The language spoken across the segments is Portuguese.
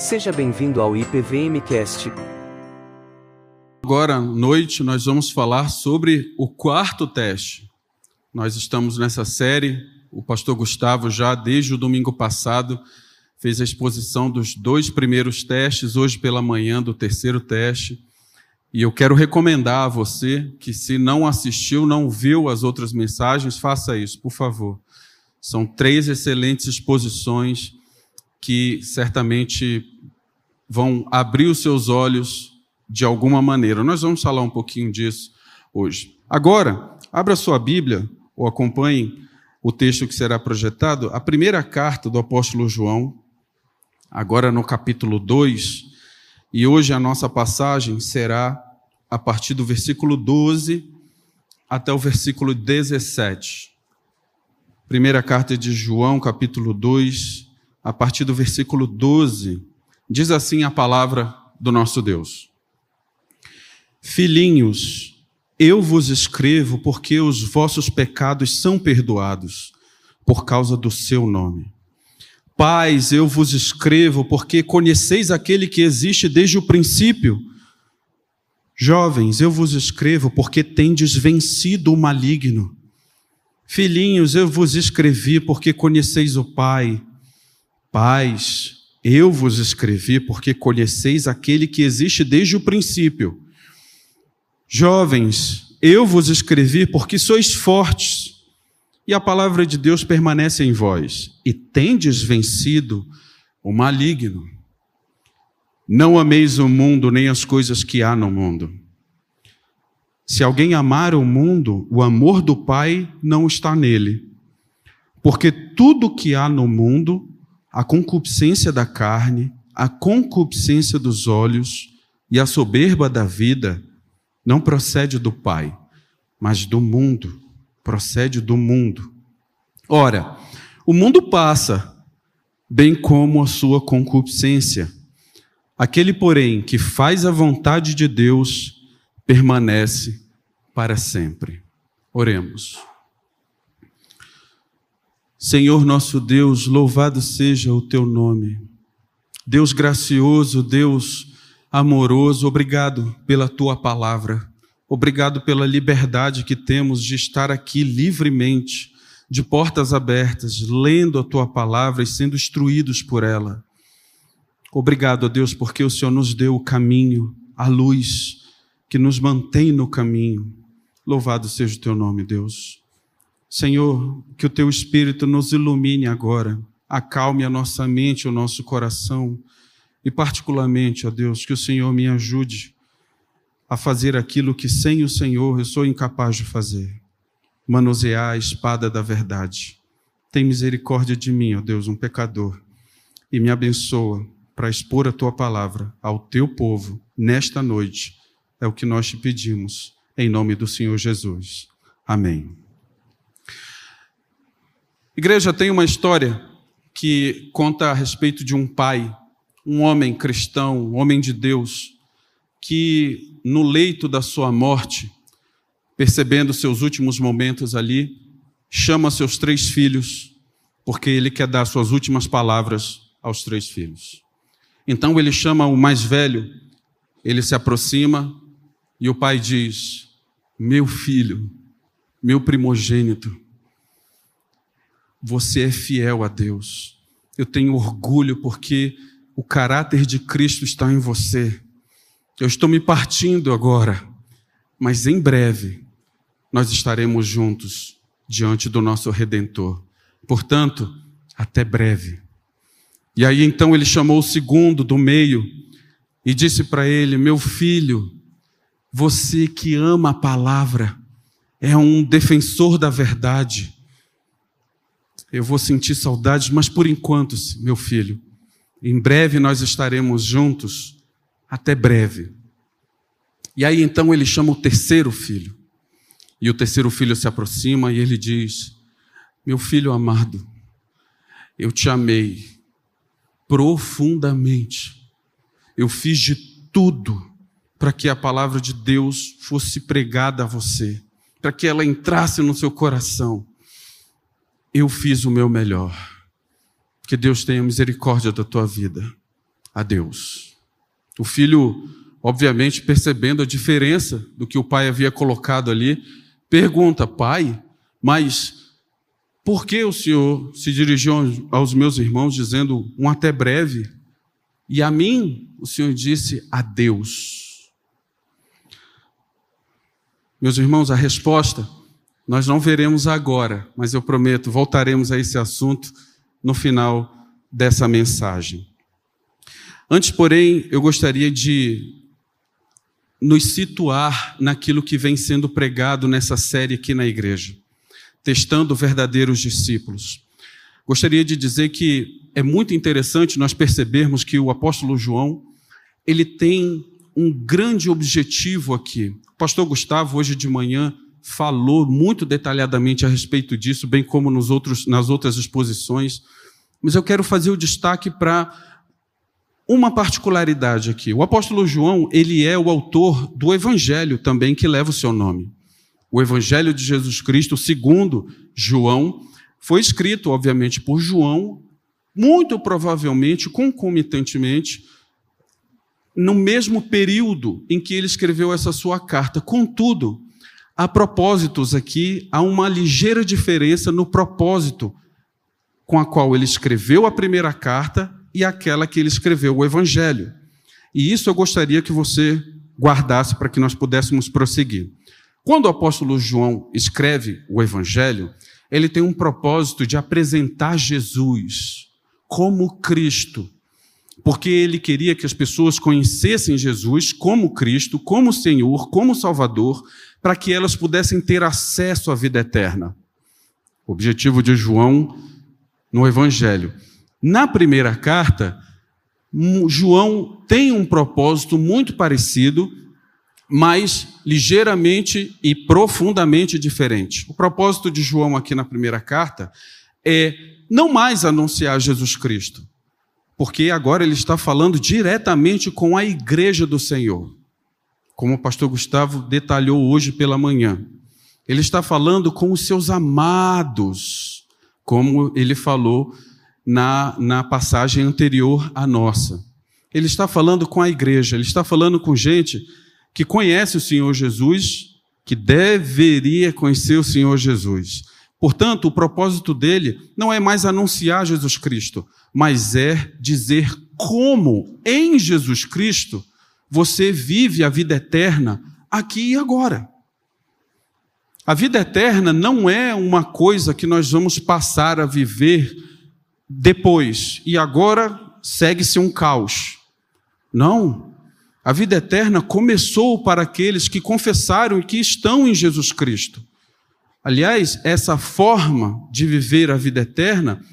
Seja bem-vindo ao IPVMcast. Agora à noite nós vamos falar sobre o quarto teste. Nós estamos nessa série, o pastor Gustavo já desde o domingo passado fez a exposição dos dois primeiros testes, hoje pela manhã do terceiro teste. E eu quero recomendar a você que, se não assistiu, não viu as outras mensagens, faça isso, por favor. São três excelentes exposições que certamente vão abrir os seus olhos de alguma maneira. Nós vamos falar um pouquinho disso hoje. Agora, abra sua Bíblia ou acompanhe o texto que será projetado, a primeira carta do apóstolo João, agora no capítulo 2, e hoje a nossa passagem será a partir do versículo 12 até o versículo 17. Primeira carta de João, capítulo 2, a partir do versículo 12, diz assim a palavra do nosso Deus: Filhinhos, eu vos escrevo porque os vossos pecados são perdoados por causa do seu nome. Pais, eu vos escrevo porque conheceis aquele que existe desde o princípio. Jovens, eu vos escrevo porque tendes vencido o maligno. Filhinhos, eu vos escrevi porque conheceis o Pai. Pais, eu vos escrevi porque conheceis aquele que existe desde o princípio. Jovens, eu vos escrevi porque sois fortes e a palavra de Deus permanece em vós, e tendes vencido o maligno. Não ameis o mundo nem as coisas que há no mundo. Se alguém amar o mundo, o amor do Pai não está nele. Porque tudo que há no mundo, a concupiscência da carne, a concupiscência dos olhos e a soberba da vida, não procede do Pai, mas do mundo procede do mundo. Ora, o mundo passa, bem como a sua concupiscência. Aquele, porém, que faz a vontade de Deus, permanece para sempre. Oremos. Senhor nosso Deus, louvado seja o teu nome. Deus gracioso, Deus amoroso, obrigado pela tua palavra. Obrigado pela liberdade que temos de estar aqui livremente, de portas abertas, lendo a tua palavra e sendo instruídos por ela. Obrigado, Deus, porque o Senhor nos deu o caminho, a luz que nos mantém no caminho. Louvado seja o teu nome, Deus. Senhor, que o teu Espírito nos ilumine agora, acalme a nossa mente, o nosso coração, e particularmente, ó Deus, que o Senhor me ajude a fazer aquilo que sem o Senhor eu sou incapaz de fazer. Manusear a espada da verdade. Tem misericórdia de mim, ó Deus, um pecador, e me abençoa para expor a tua palavra ao teu povo nesta noite. É o que nós te pedimos, em nome do Senhor Jesus. Amém. Igreja tem uma história que conta a respeito de um pai, um homem cristão, um homem de Deus, que no leito da sua morte, percebendo seus últimos momentos ali, chama seus três filhos, porque ele quer dar suas últimas palavras aos três filhos. Então ele chama o mais velho, ele se aproxima e o pai diz: Meu filho, meu primogênito, você é fiel a Deus. Eu tenho orgulho porque o caráter de Cristo está em você. Eu estou me partindo agora, mas em breve nós estaremos juntos diante do nosso Redentor. Portanto, até breve. E aí então ele chamou o segundo do meio e disse para ele: Meu filho, você que ama a palavra, é um defensor da verdade. Eu vou sentir saudades, mas por enquanto, meu filho, em breve nós estaremos juntos até breve. E aí então ele chama o terceiro filho. E o terceiro filho se aproxima e ele diz: Meu filho amado, eu te amei profundamente. Eu fiz de tudo para que a palavra de Deus fosse pregada a você, para que ela entrasse no seu coração. Eu fiz o meu melhor. Que Deus tenha misericórdia da tua vida. a Deus. O filho, obviamente, percebendo a diferença do que o pai havia colocado ali, pergunta: Pai, mas por que o senhor se dirigiu aos meus irmãos dizendo um até breve? E a mim, o senhor disse a Deus. Meus irmãos, a resposta nós não veremos agora, mas eu prometo, voltaremos a esse assunto no final dessa mensagem. Antes, porém, eu gostaria de nos situar naquilo que vem sendo pregado nessa série aqui na igreja, testando verdadeiros discípulos. Gostaria de dizer que é muito interessante nós percebermos que o apóstolo João, ele tem um grande objetivo aqui. O pastor Gustavo, hoje de manhã, falou muito detalhadamente a respeito disso, bem como nos outros, nas outras exposições, mas eu quero fazer o destaque para uma particularidade aqui. O apóstolo João, ele é o autor do evangelho também que leva o seu nome. O evangelho de Jesus Cristo, segundo João, foi escrito, obviamente, por João, muito provavelmente, concomitantemente, no mesmo período em que ele escreveu essa sua carta. Contudo, há propósitos aqui, há uma ligeira diferença no propósito com a qual ele escreveu a primeira carta e aquela que ele escreveu o evangelho. E isso eu gostaria que você guardasse para que nós pudéssemos prosseguir. Quando o apóstolo João escreve o evangelho, ele tem um propósito de apresentar Jesus como Cristo, porque ele queria que as pessoas conhecessem Jesus como Cristo, como Senhor, como Salvador, para que elas pudessem ter acesso à vida eterna. O objetivo de João no Evangelho. Na primeira carta, João tem um propósito muito parecido, mas ligeiramente e profundamente diferente. O propósito de João aqui na primeira carta é não mais anunciar Jesus Cristo, porque agora ele está falando diretamente com a igreja do Senhor como o pastor Gustavo detalhou hoje pela manhã. Ele está falando com os seus amados, como ele falou na, na passagem anterior à nossa. Ele está falando com a igreja, ele está falando com gente que conhece o Senhor Jesus, que deveria conhecer o Senhor Jesus. Portanto, o propósito dele não é mais anunciar Jesus Cristo, mas é dizer como em Jesus Cristo você vive a vida eterna aqui e agora. A vida eterna não é uma coisa que nós vamos passar a viver depois e agora segue-se um caos. Não. A vida eterna começou para aqueles que confessaram e que estão em Jesus Cristo. Aliás, essa forma de viver a vida eterna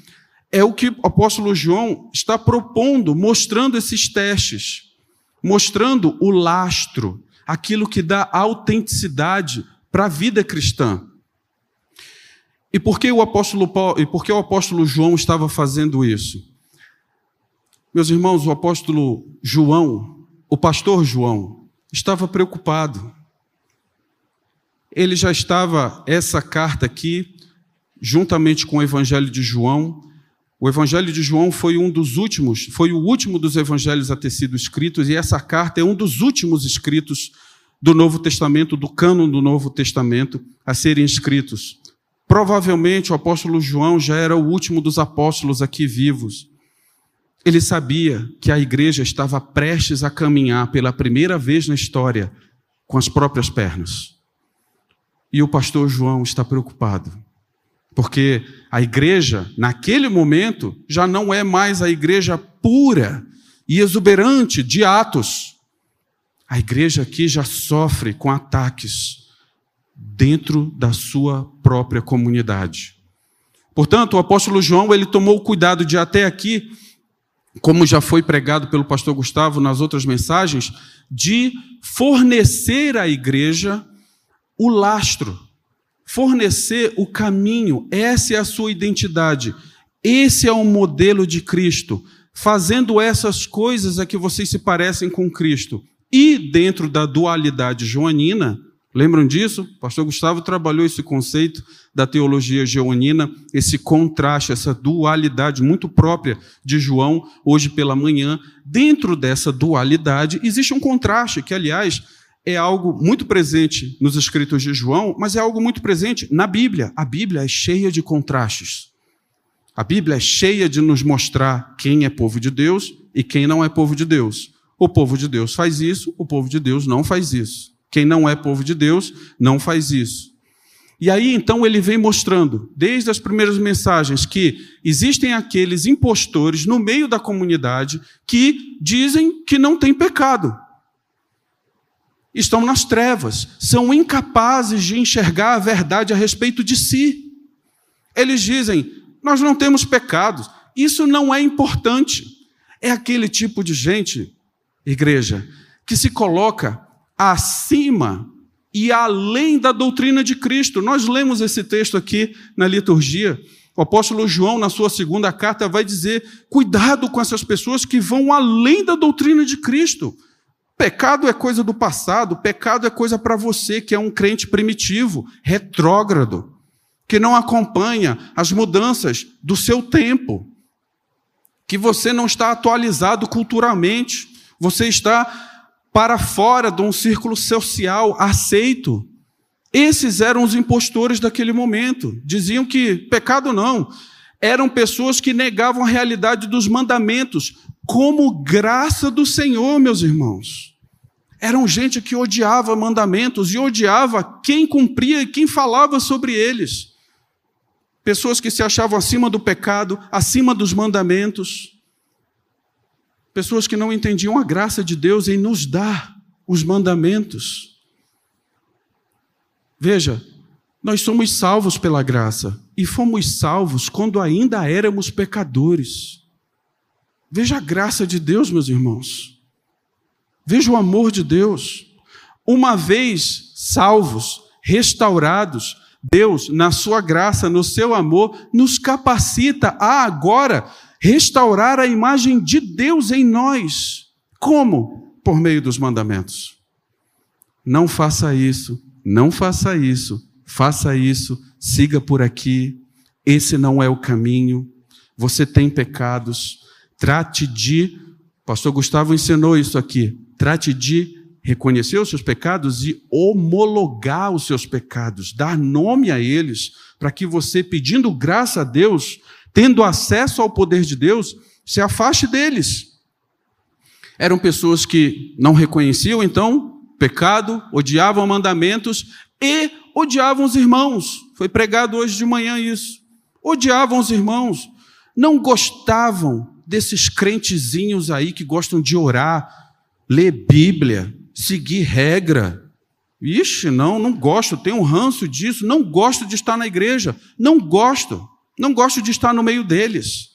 é o que o apóstolo João está propondo, mostrando esses testes mostrando o lastro, aquilo que dá autenticidade para a vida cristã. E por que o apóstolo Paulo, e por que o apóstolo João estava fazendo isso? Meus irmãos, o apóstolo João, o pastor João, estava preocupado. Ele já estava essa carta aqui, juntamente com o evangelho de João, o Evangelho de João foi um dos últimos, foi o último dos evangelhos a ter sido escritos, e essa carta é um dos últimos escritos do Novo Testamento, do cânon do Novo Testamento, a serem escritos. Provavelmente o apóstolo João já era o último dos apóstolos aqui vivos. Ele sabia que a igreja estava prestes a caminhar pela primeira vez na história com as próprias pernas. E o pastor João está preocupado porque a igreja, naquele momento, já não é mais a igreja pura e exuberante de Atos. A igreja aqui já sofre com ataques dentro da sua própria comunidade. Portanto, o apóstolo João, ele tomou o cuidado de até aqui, como já foi pregado pelo pastor Gustavo nas outras mensagens, de fornecer à igreja o lastro fornecer o caminho, essa é a sua identidade. Esse é o modelo de Cristo. Fazendo essas coisas é que vocês se parecem com Cristo. E dentro da dualidade joanina, Lembram disso? O pastor Gustavo trabalhou esse conceito da teologia geonina, esse contraste, essa dualidade muito própria de João, hoje pela manhã. Dentro dessa dualidade existe um contraste, que, aliás, é algo muito presente nos escritos de João, mas é algo muito presente na Bíblia. A Bíblia é cheia de contrastes. A Bíblia é cheia de nos mostrar quem é povo de Deus e quem não é povo de Deus. O povo de Deus faz isso, o povo de Deus não faz isso. Quem não é povo de Deus não faz isso. E aí então ele vem mostrando, desde as primeiras mensagens, que existem aqueles impostores no meio da comunidade que dizem que não tem pecado. Estão nas trevas, são incapazes de enxergar a verdade a respeito de si. Eles dizem: nós não temos pecados, isso não é importante. É aquele tipo de gente, igreja, que se coloca acima e além da doutrina de Cristo. Nós lemos esse texto aqui na liturgia. O apóstolo João, na sua segunda carta, vai dizer: cuidado com essas pessoas que vão além da doutrina de Cristo. Pecado é coisa do passado, pecado é coisa para você que é um crente primitivo, retrógrado, que não acompanha as mudanças do seu tempo, que você não está atualizado culturalmente, você está para fora de um círculo social aceito. Esses eram os impostores daquele momento. Diziam que pecado não. Eram pessoas que negavam a realidade dos mandamentos como graça do Senhor, meus irmãos. Eram gente que odiava mandamentos e odiava quem cumpria e quem falava sobre eles. Pessoas que se achavam acima do pecado, acima dos mandamentos. Pessoas que não entendiam a graça de Deus em nos dar os mandamentos. Veja, nós somos salvos pela graça e fomos salvos quando ainda éramos pecadores. Veja a graça de Deus, meus irmãos. Veja o amor de Deus. Uma vez salvos, restaurados, Deus, na sua graça, no seu amor, nos capacita a agora restaurar a imagem de Deus em nós. Como? Por meio dos mandamentos. Não faça isso, não faça isso, faça isso, siga por aqui. Esse não é o caminho. Você tem pecados. Trate de. Pastor Gustavo ensinou isso aqui. Trate de reconhecer os seus pecados e homologar os seus pecados, dar nome a eles, para que você, pedindo graça a Deus, tendo acesso ao poder de Deus, se afaste deles. Eram pessoas que não reconheciam, então, pecado, odiavam mandamentos e odiavam os irmãos. Foi pregado hoje de manhã isso. Odiavam os irmãos, não gostavam desses crentezinhos aí que gostam de orar, ler Bíblia, seguir regra. Ixi, não, não gosto, tenho um ranço disso, não gosto de estar na igreja, não gosto. Não gosto de estar no meio deles.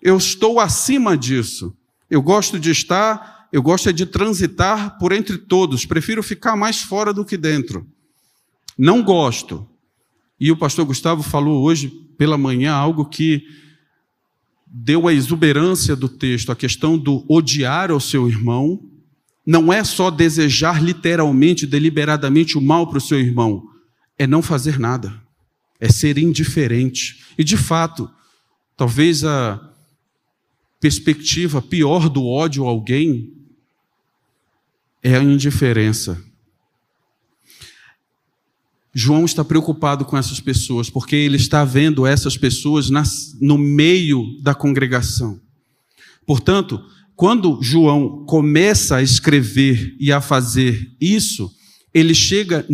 Eu estou acima disso. Eu gosto de estar, eu gosto de transitar por entre todos. Prefiro ficar mais fora do que dentro. Não gosto. E o pastor Gustavo falou hoje pela manhã algo que deu a exuberância do texto, a questão do odiar ao seu irmão. Não é só desejar literalmente, deliberadamente o mal para o seu irmão, é não fazer nada é ser indiferente. E de fato, talvez a perspectiva pior do ódio a alguém é a indiferença. João está preocupado com essas pessoas, porque ele está vendo essas pessoas nas, no meio da congregação. Portanto, quando João começa a escrever e a fazer isso, ele chega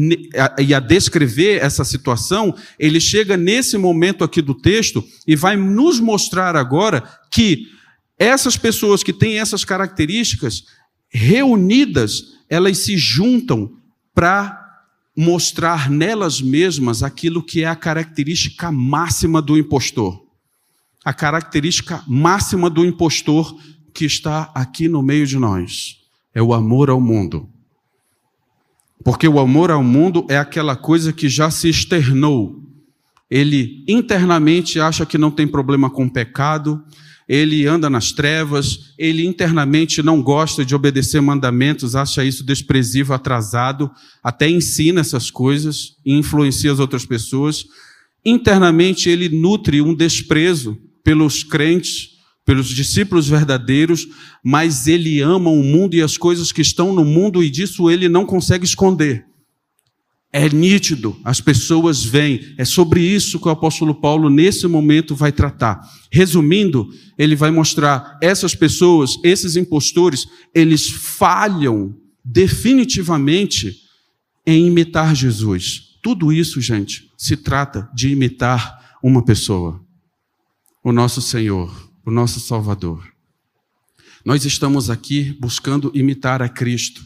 e a descrever essa situação, ele chega nesse momento aqui do texto e vai nos mostrar agora que essas pessoas que têm essas características reunidas, elas se juntam para mostrar nelas mesmas aquilo que é a característica máxima do impostor. A característica máxima do impostor que está aqui no meio de nós é o amor ao mundo. Porque o amor ao mundo é aquela coisa que já se externou. ele internamente acha que não tem problema com o pecado, ele anda nas trevas, ele internamente não gosta de obedecer mandamentos, acha isso desprezível, atrasado, até ensina essas coisas e influencia as outras pessoas. Internamente ele nutre um desprezo pelos crentes, pelos discípulos verdadeiros, mas ele ama o mundo e as coisas que estão no mundo e disso ele não consegue esconder. É nítido, as pessoas veem. É sobre isso que o apóstolo Paulo, nesse momento, vai tratar. Resumindo, ele vai mostrar essas pessoas, esses impostores, eles falham definitivamente em imitar Jesus. Tudo isso, gente, se trata de imitar uma pessoa, o nosso Senhor, o nosso Salvador. Nós estamos aqui buscando imitar a Cristo.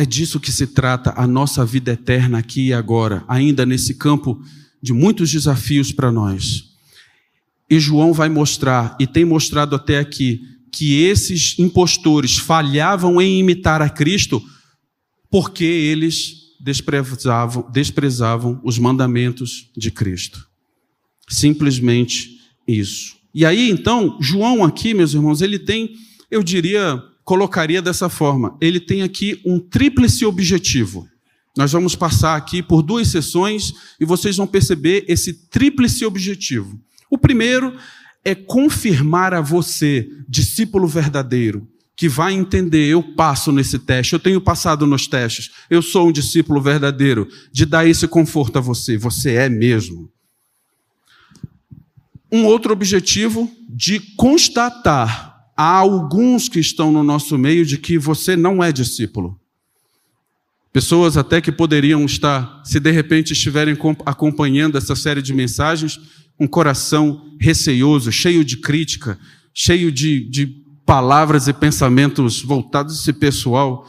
É disso que se trata a nossa vida eterna aqui e agora, ainda nesse campo de muitos desafios para nós. E João vai mostrar, e tem mostrado até aqui, que esses impostores falhavam em imitar a Cristo porque eles desprezavam, desprezavam os mandamentos de Cristo. Simplesmente isso. E aí, então, João aqui, meus irmãos, ele tem, eu diria, colocaria dessa forma: ele tem aqui um tríplice objetivo. Nós vamos passar aqui por duas sessões e vocês vão perceber esse tríplice objetivo. O primeiro é confirmar a você, discípulo verdadeiro, que vai entender, eu passo nesse teste, eu tenho passado nos testes, eu sou um discípulo verdadeiro, de dar esse conforto a você, você é mesmo. Um outro objetivo de constatar há alguns que estão no nosso meio de que você não é discípulo. Pessoas até que poderiam estar, se de repente estiverem acompanhando essa série de mensagens, um coração receioso, cheio de crítica, cheio de, de palavras e pensamentos voltados a esse pessoal,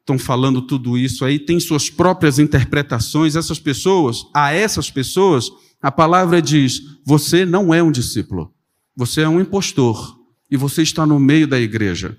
estão falando tudo isso aí, tem suas próprias interpretações. Essas pessoas, a essas pessoas, a palavra diz: você não é um discípulo, você é um impostor e você está no meio da igreja,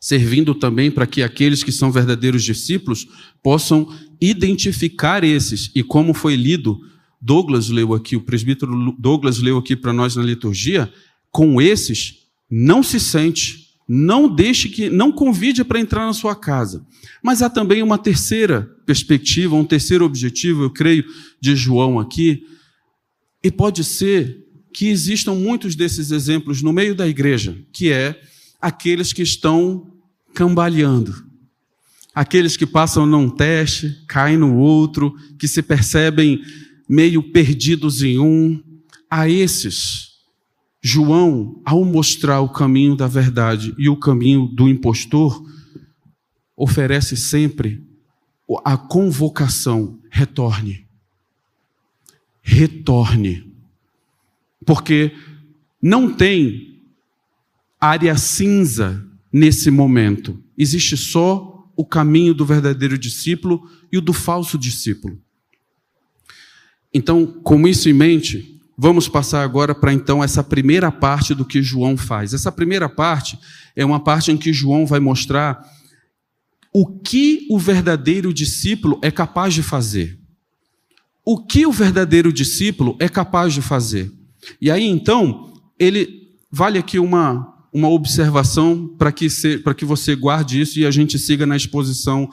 servindo também para que aqueles que são verdadeiros discípulos possam identificar esses. E como foi lido, Douglas leu aqui, o presbítero Douglas leu aqui para nós na liturgia, com esses não se sente, não deixe que, não convide para entrar na sua casa. Mas há também uma terceira perspectiva, um terceiro objetivo, eu creio, de João aqui, e pode ser que existam muitos desses exemplos no meio da igreja, que é aqueles que estão cambaleando. Aqueles que passam num teste, caem no outro, que se percebem meio perdidos em um. A esses, João, ao mostrar o caminho da verdade e o caminho do impostor, oferece sempre a convocação: retorne. Retorne porque não tem área cinza nesse momento. Existe só o caminho do verdadeiro discípulo e o do falso discípulo. Então, com isso em mente, vamos passar agora para então essa primeira parte do que João faz. Essa primeira parte é uma parte em que João vai mostrar o que o verdadeiro discípulo é capaz de fazer. O que o verdadeiro discípulo é capaz de fazer. E aí então, ele vale aqui uma, uma observação para que, que você guarde isso e a gente siga na exposição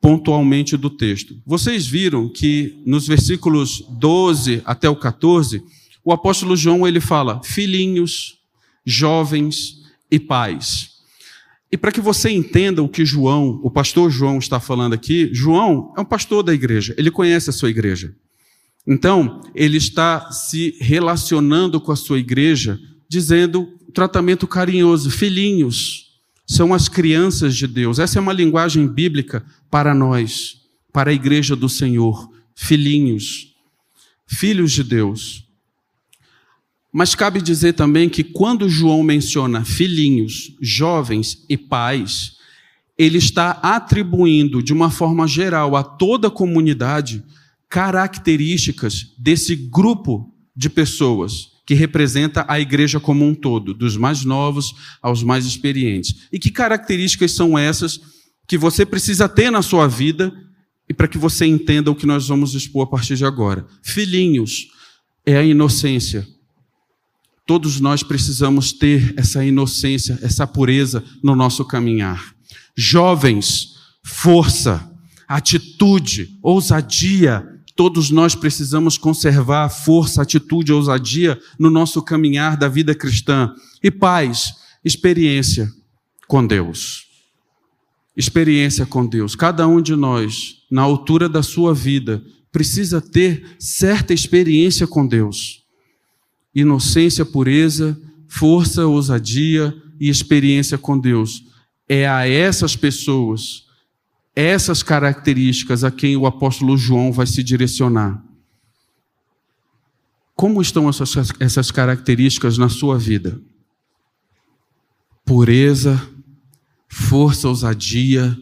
pontualmente do texto. Vocês viram que nos versículos 12 até o 14, o apóstolo João ele fala filhinhos, jovens e pais. E para que você entenda o que João, o pastor João está falando aqui, João é um pastor da igreja, ele conhece a sua igreja. Então, ele está se relacionando com a sua igreja, dizendo tratamento carinhoso, filhinhos, são as crianças de Deus. Essa é uma linguagem bíblica para nós, para a igreja do Senhor, filhinhos, filhos de Deus. Mas cabe dizer também que quando João menciona filhinhos, jovens e pais, ele está atribuindo de uma forma geral a toda a comunidade características desse grupo de pessoas que representa a igreja como um todo, dos mais novos aos mais experientes. E que características são essas que você precisa ter na sua vida e para que você entenda o que nós vamos expor a partir de agora. Filhinhos, é a inocência. Todos nós precisamos ter essa inocência, essa pureza no nosso caminhar. Jovens, força, atitude, ousadia. Todos nós precisamos conservar força, atitude, ousadia no nosso caminhar da vida cristã. E paz, experiência com Deus experiência com Deus. Cada um de nós, na altura da sua vida, precisa ter certa experiência com Deus. Inocência, pureza, força, ousadia e experiência com Deus. É a essas pessoas, essas características a quem o apóstolo João vai se direcionar. Como estão essas, essas características na sua vida? Pureza, força, ousadia,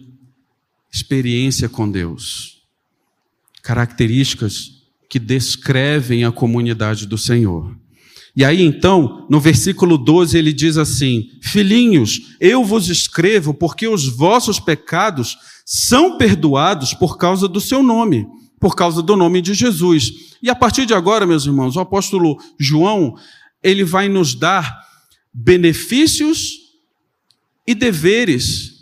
experiência com Deus. Características que descrevem a comunidade do Senhor. E aí então, no versículo 12, ele diz assim: Filhinhos, eu vos escrevo porque os vossos pecados são perdoados por causa do seu nome, por causa do nome de Jesus. E a partir de agora, meus irmãos, o apóstolo João, ele vai nos dar benefícios e deveres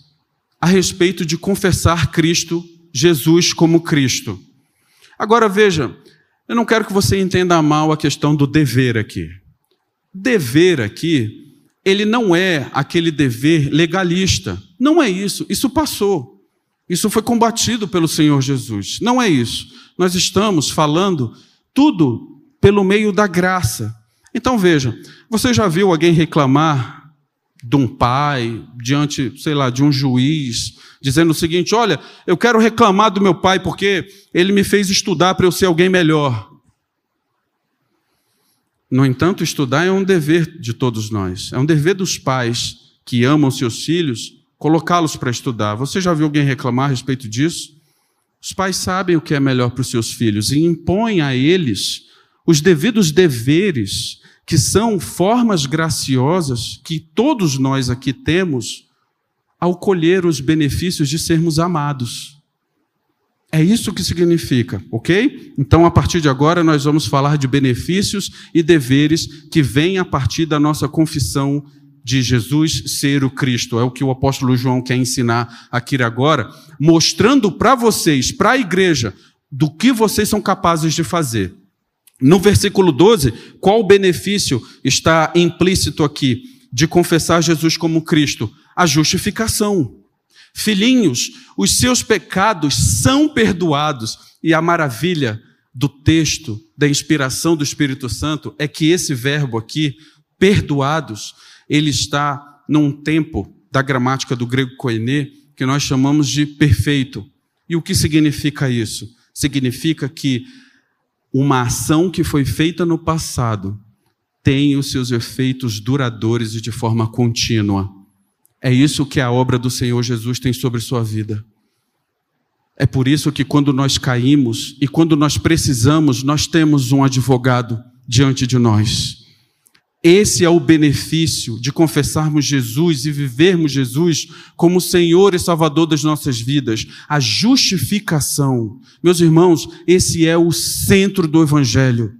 a respeito de confessar Cristo, Jesus como Cristo. Agora veja, eu não quero que você entenda mal a questão do dever aqui. Dever aqui, ele não é aquele dever legalista. Não é isso. Isso passou. Isso foi combatido pelo Senhor Jesus. Não é isso. Nós estamos falando tudo pelo meio da graça. Então veja, você já viu alguém reclamar de um pai, diante, sei lá, de um juiz, dizendo o seguinte: olha, eu quero reclamar do meu pai porque ele me fez estudar para eu ser alguém melhor. No entanto, estudar é um dever de todos nós, é um dever dos pais que amam seus filhos, colocá-los para estudar. Você já viu alguém reclamar a respeito disso? Os pais sabem o que é melhor para os seus filhos e impõem a eles os devidos deveres que são formas graciosas que todos nós aqui temos ao colher os benefícios de sermos amados. É isso que significa, ok? Então, a partir de agora, nós vamos falar de benefícios e deveres que vêm a partir da nossa confissão de Jesus ser o Cristo. É o que o apóstolo João quer ensinar aqui agora, mostrando para vocês, para a igreja, do que vocês são capazes de fazer. No versículo 12, qual o benefício está implícito aqui de confessar Jesus como Cristo? A justificação. Filhinhos, os seus pecados são perdoados. E a maravilha do texto, da inspiração do Espírito Santo, é que esse verbo aqui, perdoados, ele está num tempo da gramática do grego koiné, que nós chamamos de perfeito. E o que significa isso? Significa que uma ação que foi feita no passado tem os seus efeitos duradouros e de forma contínua. É isso que a obra do Senhor Jesus tem sobre sua vida. É por isso que quando nós caímos e quando nós precisamos, nós temos um advogado diante de nós. Esse é o benefício de confessarmos Jesus e vivermos Jesus como Senhor e Salvador das nossas vidas. A justificação. Meus irmãos, esse é o centro do Evangelho.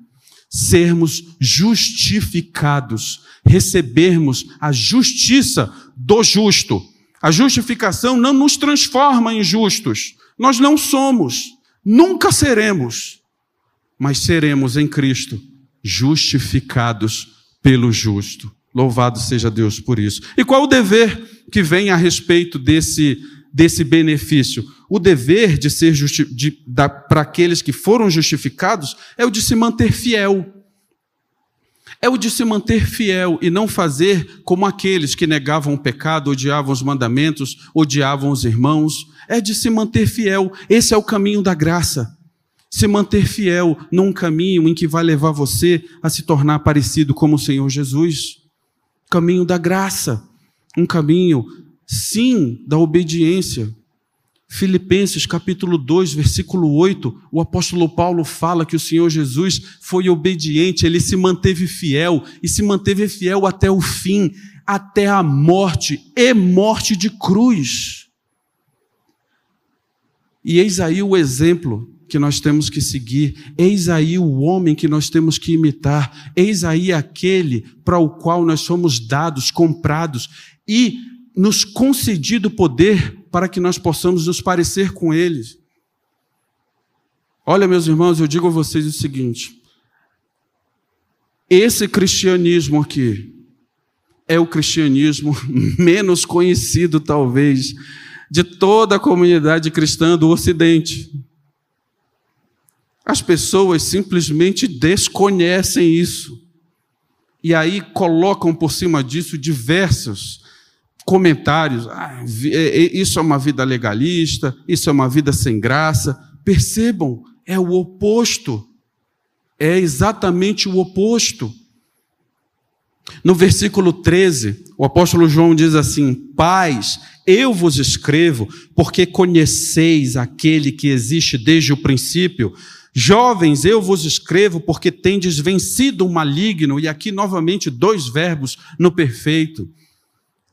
Sermos justificados, recebermos a justiça do justo. A justificação não nos transforma em justos. Nós não somos, nunca seremos, mas seremos em Cristo justificados pelo justo. Louvado seja Deus por isso. E qual o dever que vem a respeito desse, desse benefício? O dever de ser de, para aqueles que foram justificados é o de se manter fiel. É o de se manter fiel e não fazer como aqueles que negavam o pecado, odiavam os mandamentos, odiavam os irmãos. É de se manter fiel. Esse é o caminho da graça se manter fiel num caminho em que vai levar você a se tornar parecido como o Senhor Jesus. Caminho da graça, um caminho, sim, da obediência. Filipenses capítulo 2, versículo 8, o apóstolo Paulo fala que o Senhor Jesus foi obediente, ele se manteve fiel e se manteve fiel até o fim, até a morte e morte de cruz. E eis aí o exemplo que nós temos que seguir, eis aí o homem que nós temos que imitar, eis aí aquele para o qual nós somos dados, comprados e nos concedido poder para que nós possamos nos parecer com eles. Olha, meus irmãos, eu digo a vocês o seguinte: esse cristianismo aqui é o cristianismo menos conhecido, talvez, de toda a comunidade cristã do Ocidente. As pessoas simplesmente desconhecem isso. E aí colocam por cima disso diversos comentários. Ah, é, é, isso é uma vida legalista, isso é uma vida sem graça. Percebam, é o oposto. É exatamente o oposto. No versículo 13, o apóstolo João diz assim: Pais, eu vos escrevo porque conheceis aquele que existe desde o princípio. Jovens, eu vos escrevo porque tendes vencido o maligno. E aqui novamente dois verbos no perfeito.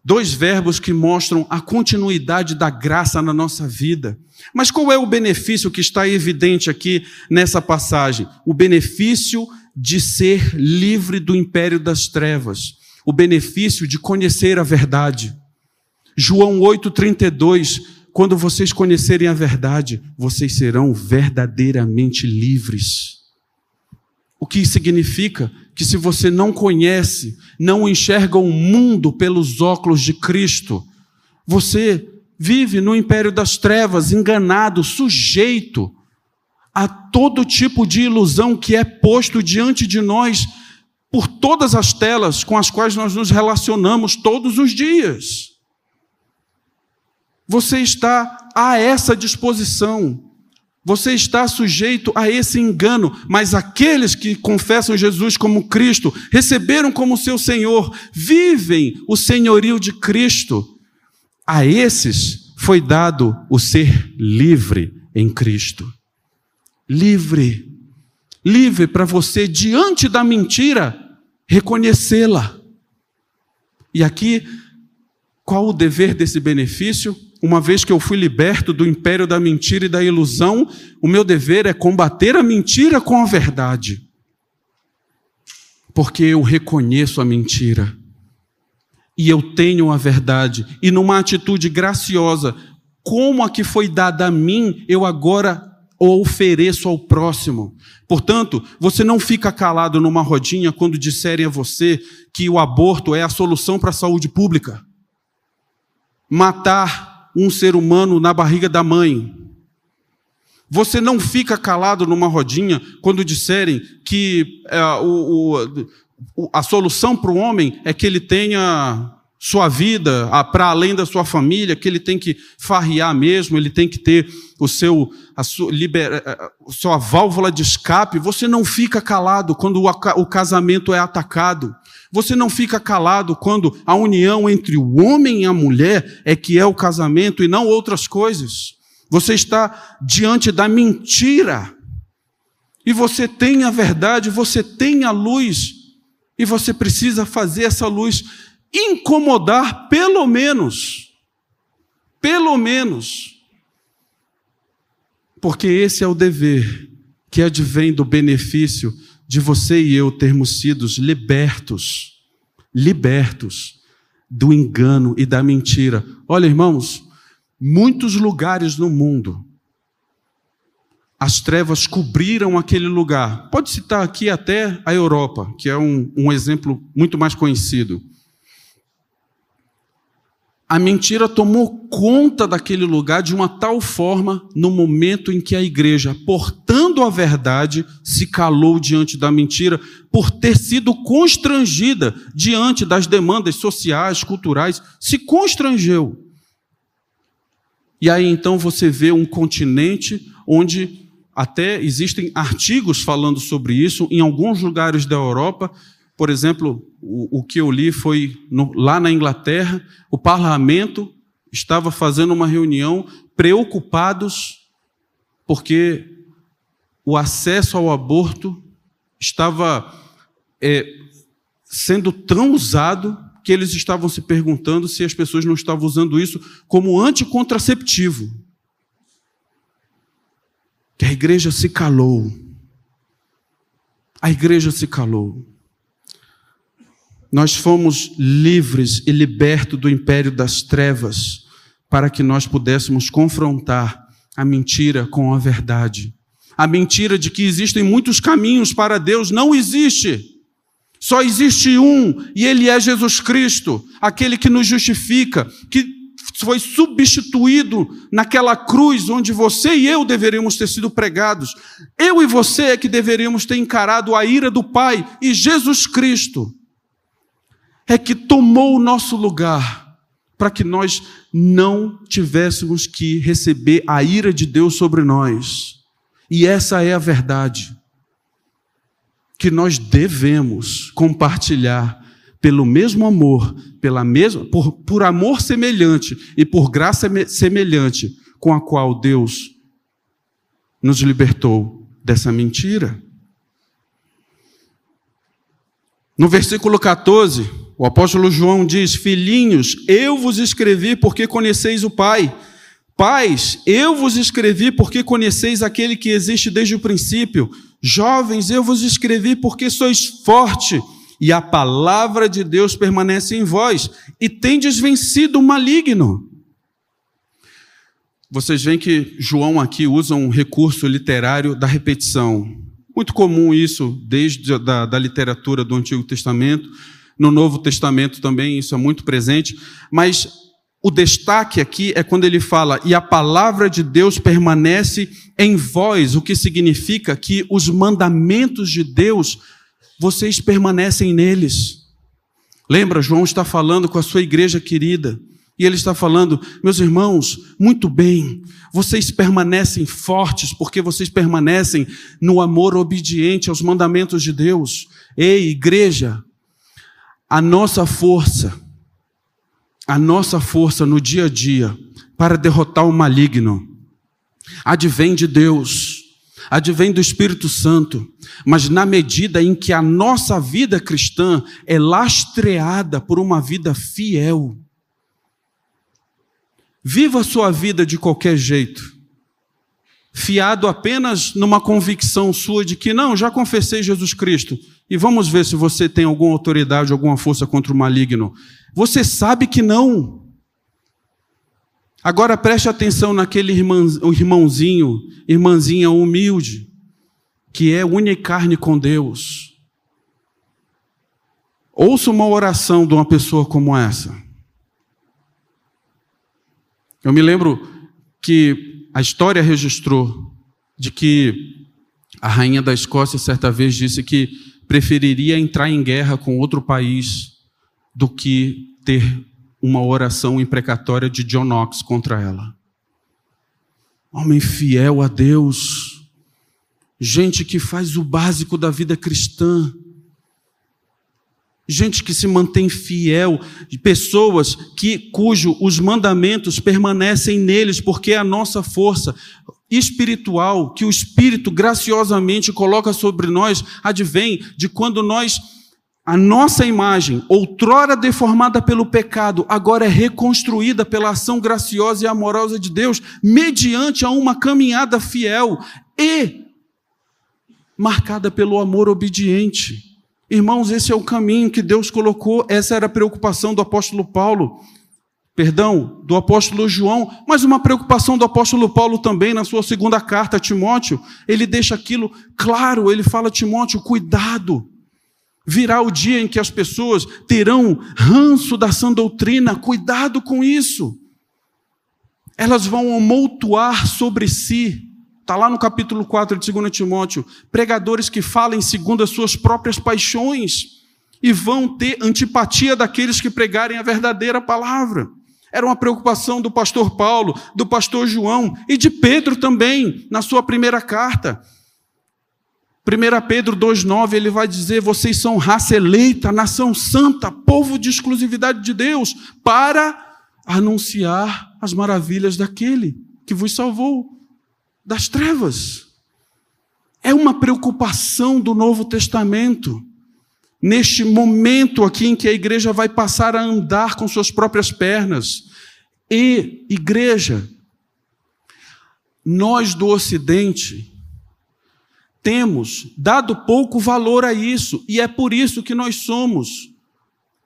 Dois verbos que mostram a continuidade da graça na nossa vida. Mas qual é o benefício que está evidente aqui nessa passagem? O benefício de ser livre do império das trevas, o benefício de conhecer a verdade. João 8,32: quando vocês conhecerem a verdade, vocês serão verdadeiramente livres. O que significa que se você não conhece, não enxerga o mundo pelos óculos de Cristo, você vive no império das trevas, enganado, sujeito a todo tipo de ilusão que é posto diante de nós por todas as telas com as quais nós nos relacionamos todos os dias. Você está a essa disposição. Você está sujeito a esse engano, mas aqueles que confessam Jesus como Cristo, receberam como seu Senhor, vivem o senhorio de Cristo. A esses foi dado o ser livre em Cristo. Livre. Livre para você, diante da mentira, reconhecê-la. E aqui, qual o dever desse benefício? Uma vez que eu fui liberto do império da mentira e da ilusão, o meu dever é combater a mentira com a verdade. Porque eu reconheço a mentira. E eu tenho a verdade. E numa atitude graciosa, como a que foi dada a mim, eu agora ofereço ao próximo. Portanto, você não fica calado numa rodinha quando disserem a você que o aborto é a solução para a saúde pública. Matar um ser humano na barriga da mãe. Você não fica calado numa rodinha quando disserem que é, o, o, a solução para o homem é que ele tenha sua vida para além da sua família, que ele tem que farriar mesmo, ele tem que ter o seu, a sua, liber, a sua válvula de escape. Você não fica calado quando o casamento é atacado. Você não fica calado quando a união entre o homem e a mulher é que é o casamento e não outras coisas. Você está diante da mentira. E você tem a verdade, você tem a luz. E você precisa fazer essa luz incomodar, pelo menos. Pelo menos. Porque esse é o dever que advém do benefício de você e eu termos sido libertos, libertos do engano e da mentira. Olha, irmãos, muitos lugares no mundo, as trevas cobriram aquele lugar. Pode citar aqui até a Europa, que é um, um exemplo muito mais conhecido a mentira tomou conta daquele lugar de uma tal forma no momento em que a igreja, portando a verdade, se calou diante da mentira, por ter sido constrangida diante das demandas sociais, culturais, se constrangeu. E aí então você vê um continente onde até existem artigos falando sobre isso, em alguns lugares da Europa, por exemplo, o, que eu li foi no, lá na Inglaterra, o parlamento estava fazendo uma reunião preocupados porque o acesso ao aborto estava é, sendo tão usado que eles estavam se perguntando se as pessoas não estavam usando isso como anticontraceptivo. que a igreja se calou. A igreja se calou. Nós fomos livres e libertos do império das trevas para que nós pudéssemos confrontar a mentira com a verdade. A mentira de que existem muitos caminhos para Deus não existe. Só existe um, e ele é Jesus Cristo, aquele que nos justifica, que foi substituído naquela cruz onde você e eu deveríamos ter sido pregados. Eu e você é que deveríamos ter encarado a ira do Pai, e Jesus Cristo é que tomou o nosso lugar para que nós não tivéssemos que receber a ira de Deus sobre nós. E essa é a verdade que nós devemos compartilhar pelo mesmo amor, pela mesma, por, por amor semelhante e por graça semelhante com a qual Deus nos libertou dessa mentira. No versículo 14, o apóstolo João diz: Filhinhos, eu vos escrevi porque conheceis o Pai. Pais, eu vos escrevi porque conheceis aquele que existe desde o princípio. Jovens, eu vos escrevi porque sois forte e a palavra de Deus permanece em vós, e tendes vencido o maligno. Vocês veem que João aqui usa um recurso literário da repetição. Muito comum isso desde a da, da literatura do Antigo Testamento. No Novo Testamento também isso é muito presente. Mas o destaque aqui é quando ele fala, e a palavra de Deus permanece em vós, o que significa que os mandamentos de Deus vocês permanecem neles. Lembra, João está falando com a sua igreja querida, e ele está falando, meus irmãos, muito bem, vocês permanecem fortes, porque vocês permanecem no amor obediente aos mandamentos de Deus. Ei, igreja, a nossa força, a nossa força no dia a dia para derrotar o maligno, advém de Deus advém do Espírito Santo, mas na medida em que a nossa vida cristã é lastreada por uma vida fiel. Viva a sua vida de qualquer jeito, fiado apenas numa convicção sua de que não, já confessei Jesus Cristo, e vamos ver se você tem alguma autoridade, alguma força contra o maligno. Você sabe que não. Agora preste atenção naquele irmãozinho, irmãzinha humilde, que é unha e carne com Deus. Ouça uma oração de uma pessoa como essa. Eu me lembro que a história registrou de que a rainha da Escócia certa vez disse que preferiria entrar em guerra com outro país do que ter uma oração imprecatória de John Knox contra ela. Homem fiel a Deus, gente que faz o básico da vida cristã, gente que se mantém fiel, pessoas que cujo os mandamentos permanecem neles, porque é a nossa força espiritual que o Espírito graciosamente coloca sobre nós advém de quando nós a nossa imagem, outrora deformada pelo pecado, agora é reconstruída pela ação graciosa e amorosa de Deus, mediante a uma caminhada fiel e marcada pelo amor obediente. Irmãos, esse é o caminho que Deus colocou, essa era a preocupação do apóstolo Paulo, perdão, do apóstolo João, mas uma preocupação do apóstolo Paulo também na sua segunda carta a Timóteo, ele deixa aquilo claro, ele fala Timóteo, cuidado, Virá o dia em que as pessoas terão ranço da sã doutrina, cuidado com isso. Elas vão amontoar sobre si, está lá no capítulo 4 de 2 Timóteo, pregadores que falem segundo as suas próprias paixões e vão ter antipatia daqueles que pregarem a verdadeira palavra. Era uma preocupação do pastor Paulo, do pastor João e de Pedro também, na sua primeira carta. 1 Pedro 2,9 ele vai dizer: vocês são raça eleita, nação santa, povo de exclusividade de Deus, para anunciar as maravilhas daquele que vos salvou das trevas. É uma preocupação do Novo Testamento, neste momento aqui em que a igreja vai passar a andar com suas próprias pernas. E, igreja, nós do Ocidente, temos dado pouco valor a isso, e é por isso que nós somos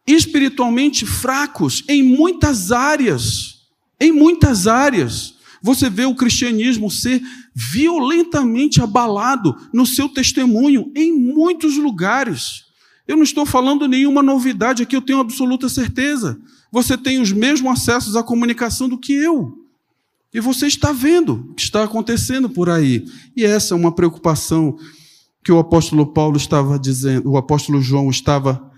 espiritualmente fracos em muitas áreas. Em muitas áreas. Você vê o cristianismo ser violentamente abalado no seu testemunho em muitos lugares. Eu não estou falando nenhuma novidade aqui, eu tenho absoluta certeza. Você tem os mesmos acessos à comunicação do que eu. E você está vendo o que está acontecendo por aí. E essa é uma preocupação que o apóstolo Paulo estava dizendo, o apóstolo João estava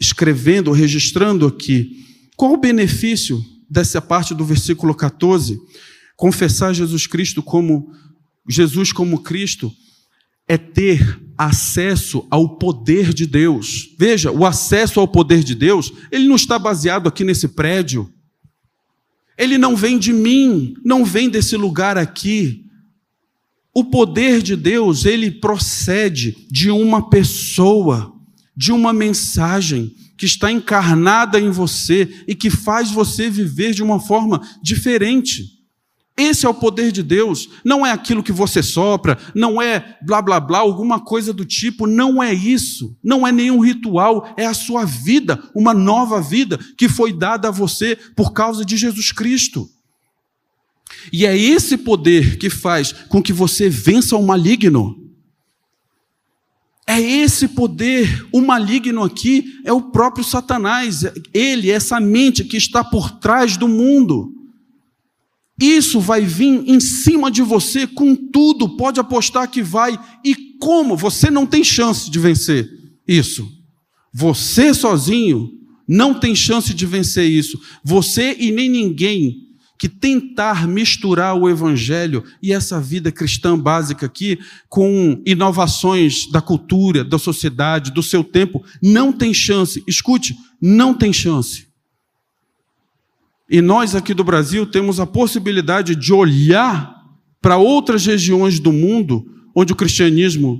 escrevendo, registrando aqui. Qual o benefício dessa parte do versículo 14? Confessar Jesus Cristo como Jesus como Cristo é ter acesso ao poder de Deus. Veja, o acesso ao poder de Deus, ele não está baseado aqui nesse prédio. Ele não vem de mim, não vem desse lugar aqui. O poder de Deus, ele procede de uma pessoa, de uma mensagem que está encarnada em você e que faz você viver de uma forma diferente. Esse é o poder de Deus. Não é aquilo que você sopra, não é blá blá blá, alguma coisa do tipo. Não é isso. Não é nenhum ritual. É a sua vida, uma nova vida que foi dada a você por causa de Jesus Cristo. E é esse poder que faz com que você vença o maligno. É esse poder, o maligno aqui é o próprio Satanás, ele, essa mente que está por trás do mundo. Isso vai vir em cima de você com tudo, pode apostar que vai. E como? Você não tem chance de vencer isso. Você sozinho não tem chance de vencer isso. Você e nem ninguém que tentar misturar o evangelho e essa vida cristã básica aqui com inovações da cultura, da sociedade, do seu tempo, não tem chance. Escute, não tem chance. E nós aqui do Brasil temos a possibilidade de olhar para outras regiões do mundo onde o cristianismo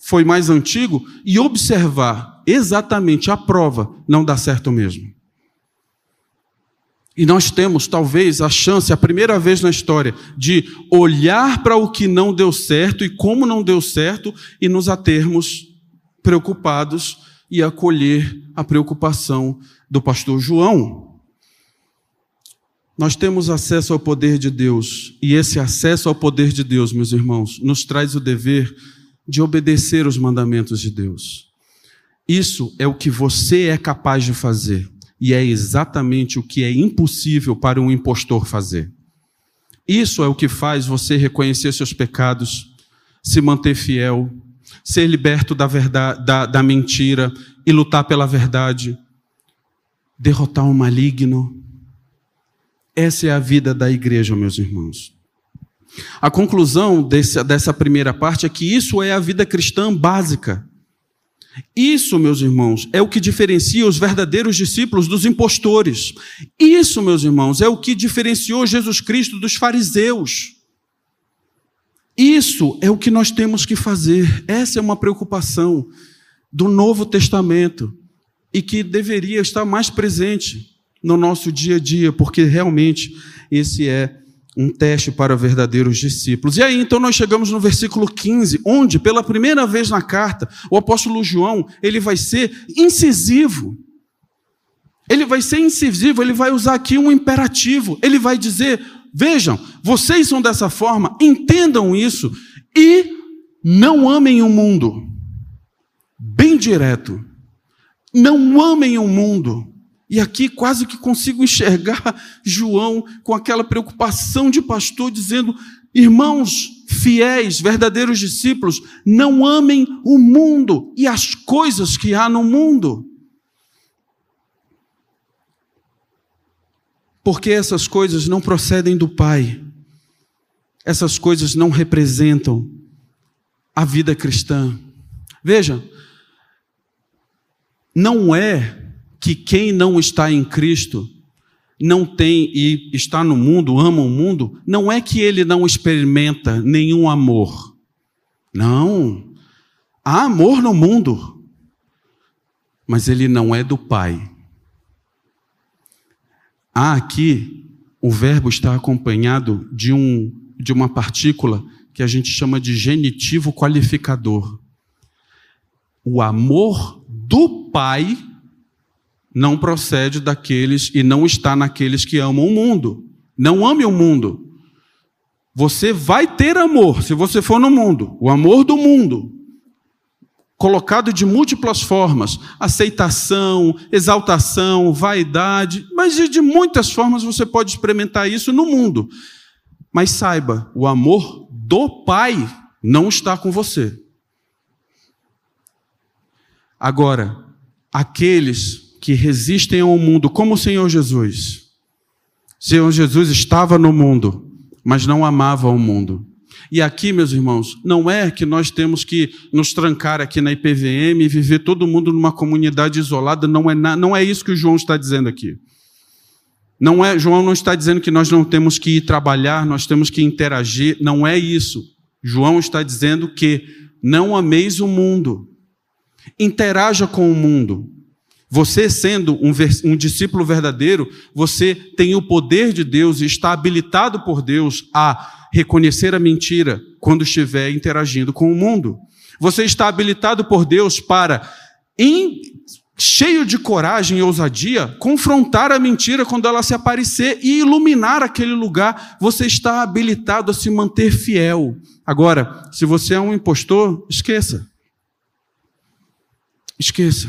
foi mais antigo e observar exatamente a prova não dá certo mesmo. E nós temos, talvez, a chance, a primeira vez na história, de olhar para o que não deu certo e como não deu certo e nos atermos preocupados e acolher a preocupação do pastor João. Nós temos acesso ao poder de Deus, e esse acesso ao poder de Deus, meus irmãos, nos traz o dever de obedecer os mandamentos de Deus. Isso é o que você é capaz de fazer, e é exatamente o que é impossível para um impostor fazer. Isso é o que faz você reconhecer seus pecados, se manter fiel, ser liberto da, verdade, da, da mentira e lutar pela verdade, derrotar o maligno, essa é a vida da igreja, meus irmãos. A conclusão desse, dessa primeira parte é que isso é a vida cristã básica. Isso, meus irmãos, é o que diferencia os verdadeiros discípulos dos impostores. Isso, meus irmãos, é o que diferenciou Jesus Cristo dos fariseus. Isso é o que nós temos que fazer. Essa é uma preocupação do Novo Testamento e que deveria estar mais presente no nosso dia a dia, porque realmente esse é um teste para verdadeiros discípulos. E aí, então, nós chegamos no versículo 15, onde, pela primeira vez na carta, o apóstolo João, ele vai ser incisivo. Ele vai ser incisivo, ele vai usar aqui um imperativo. Ele vai dizer: vejam, vocês são dessa forma, entendam isso e não amem o mundo. Bem direto. Não amem o mundo. E aqui quase que consigo enxergar João com aquela preocupação de pastor, dizendo: irmãos fiéis, verdadeiros discípulos, não amem o mundo e as coisas que há no mundo. Porque essas coisas não procedem do Pai, essas coisas não representam a vida cristã. Veja, não é que quem não está em Cristo não tem e está no mundo, ama o mundo, não é que ele não experimenta nenhum amor. Não. Há amor no mundo, mas ele não é do Pai. Há aqui o verbo está acompanhado de um de uma partícula que a gente chama de genitivo qualificador. O amor do Pai não procede daqueles e não está naqueles que amam o mundo. Não ame o mundo. Você vai ter amor se você for no mundo, o amor do mundo, colocado de múltiplas formas: aceitação, exaltação, vaidade, mas de muitas formas você pode experimentar isso no mundo. Mas saiba, o amor do Pai não está com você. Agora, aqueles que resistem ao mundo, como o Senhor Jesus. O Senhor Jesus estava no mundo, mas não amava o mundo. E aqui, meus irmãos, não é que nós temos que nos trancar aqui na IPVM e viver todo mundo numa comunidade isolada, não é, não é isso que o João está dizendo aqui. Não é, João não está dizendo que nós não temos que ir trabalhar, nós temos que interagir, não é isso. João está dizendo que não ameis o mundo. Interaja com o mundo. Você, sendo um, um, discípulo verdadeiro, você tem o poder de Deus e está habilitado por Deus a reconhecer a mentira quando estiver interagindo com o mundo. Você está habilitado por Deus para, em, cheio de coragem e ousadia, confrontar a mentira quando ela se aparecer e iluminar aquele lugar. Você está habilitado a se manter fiel. Agora, se você é um impostor, esqueça. Esqueça.